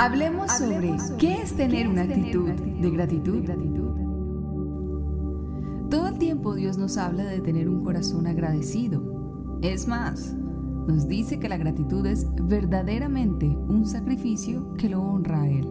Hablemos sobre qué es tener una actitud de gratitud. Todo el tiempo Dios nos habla de tener un corazón agradecido. Es más, nos dice que la gratitud es verdaderamente un sacrificio que lo honra a Él.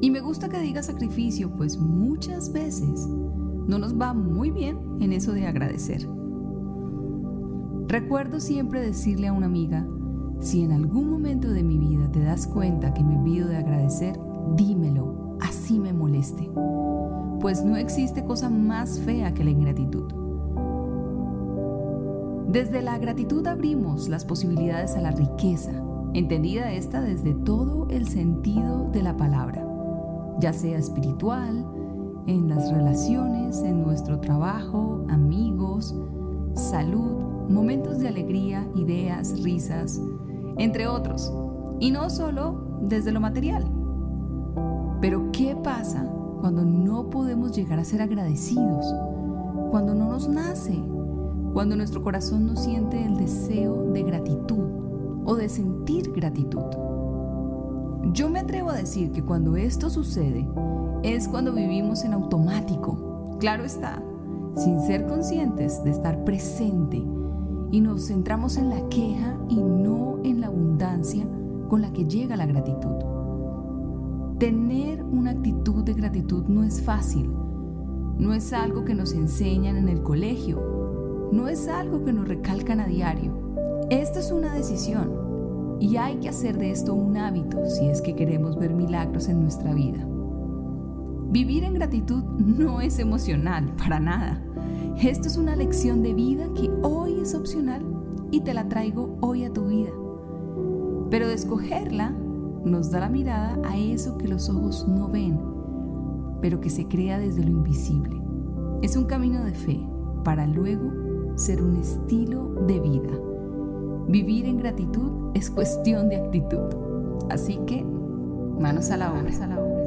Y me gusta que diga sacrificio, pues muchas veces no nos va muy bien en eso de agradecer. Recuerdo siempre decirle a una amiga, si en algún momento de mi vida te das cuenta que me olvido de agradecer, dímelo, así me moleste. Pues no existe cosa más fea que la ingratitud. Desde la gratitud abrimos las posibilidades a la riqueza, entendida esta desde todo el sentido de la palabra, ya sea espiritual, en las relaciones, en nuestro trabajo, amigos, salud, momentos de alegría, risas, entre otros, y no solo desde lo material. Pero ¿qué pasa cuando no podemos llegar a ser agradecidos? Cuando no nos nace, cuando nuestro corazón no siente el deseo de gratitud o de sentir gratitud. Yo me atrevo a decir que cuando esto sucede es cuando vivimos en automático, claro está, sin ser conscientes de estar presente y nos centramos en la queja y no en la abundancia con la que llega la gratitud. Tener una actitud de gratitud no es fácil, no es algo que nos enseñan en el colegio no es algo que nos recalcan a diario. Esto es una decisión y hay que hacer de esto un hábito si es que queremos ver milagros en nuestra vida. Vivir en gratitud no es emocional, para nada. Esto es una lección de vida que hoy es opcional y te la traigo hoy a tu vida. Pero de escogerla nos da la mirada a eso que los ojos no ven, pero que se crea desde lo invisible. Es un camino de fe para luego ser un estilo de vida. Vivir en gratitud es cuestión de actitud. Así que, manos a la obra.